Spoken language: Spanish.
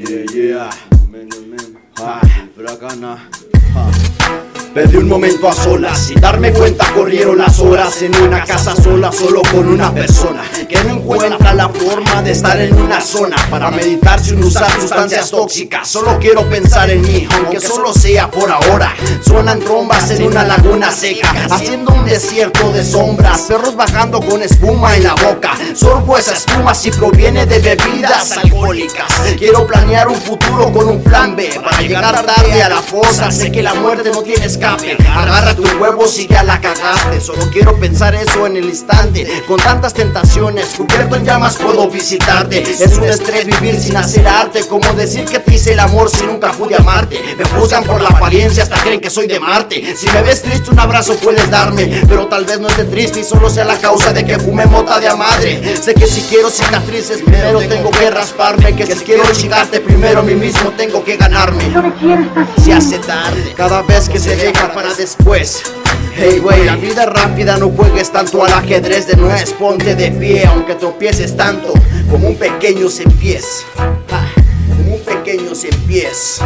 Yeah, yeah. Ah, un momento a solas, sin darme cuenta corrieron las horas en una casa sola, solo con una persona que no encuentra la forma de estar en una zona para meditar sin usar sustancias tóxicas. Solo quiero pensar en mí, aunque solo sea por ahora. Suenan trombas en una laguna seca, haciendo un desierto de sombras. Perros bajando con espuma en la boca. Sorbo esa espuma si proviene de bebidas Quiero planear un futuro con un plan B para llegar tarde a la fosa. Sé que la muerte no tiene escape. Agarra tus y ya la cagaste. Solo quiero pensar eso en el instante. Con tantas tentaciones, cubierto en llamas, puedo visitarte. Es un estrés vivir sin hacer arte. Como decir que te hice el amor si nunca pude amarte. Me juzgan por la apariencia, hasta creen que soy de Marte. Si me ves triste, un abrazo puedes darme. Pero tal vez no esté triste y solo sea la causa de que fume mota de a madre. Sé que si quiero cicatrices, primero tengo que rasparme. Que si quiero chingarte, primero a mí mismo tengo que ganarme. Se hace tarde cada vez que se deja para después. Hey, wey, la vida rápida no juegues tanto al ajedrez de nuez. Ponte de pie, aunque tropieces tanto como un pequeño sin pies. Ah, como un pequeño sin pies.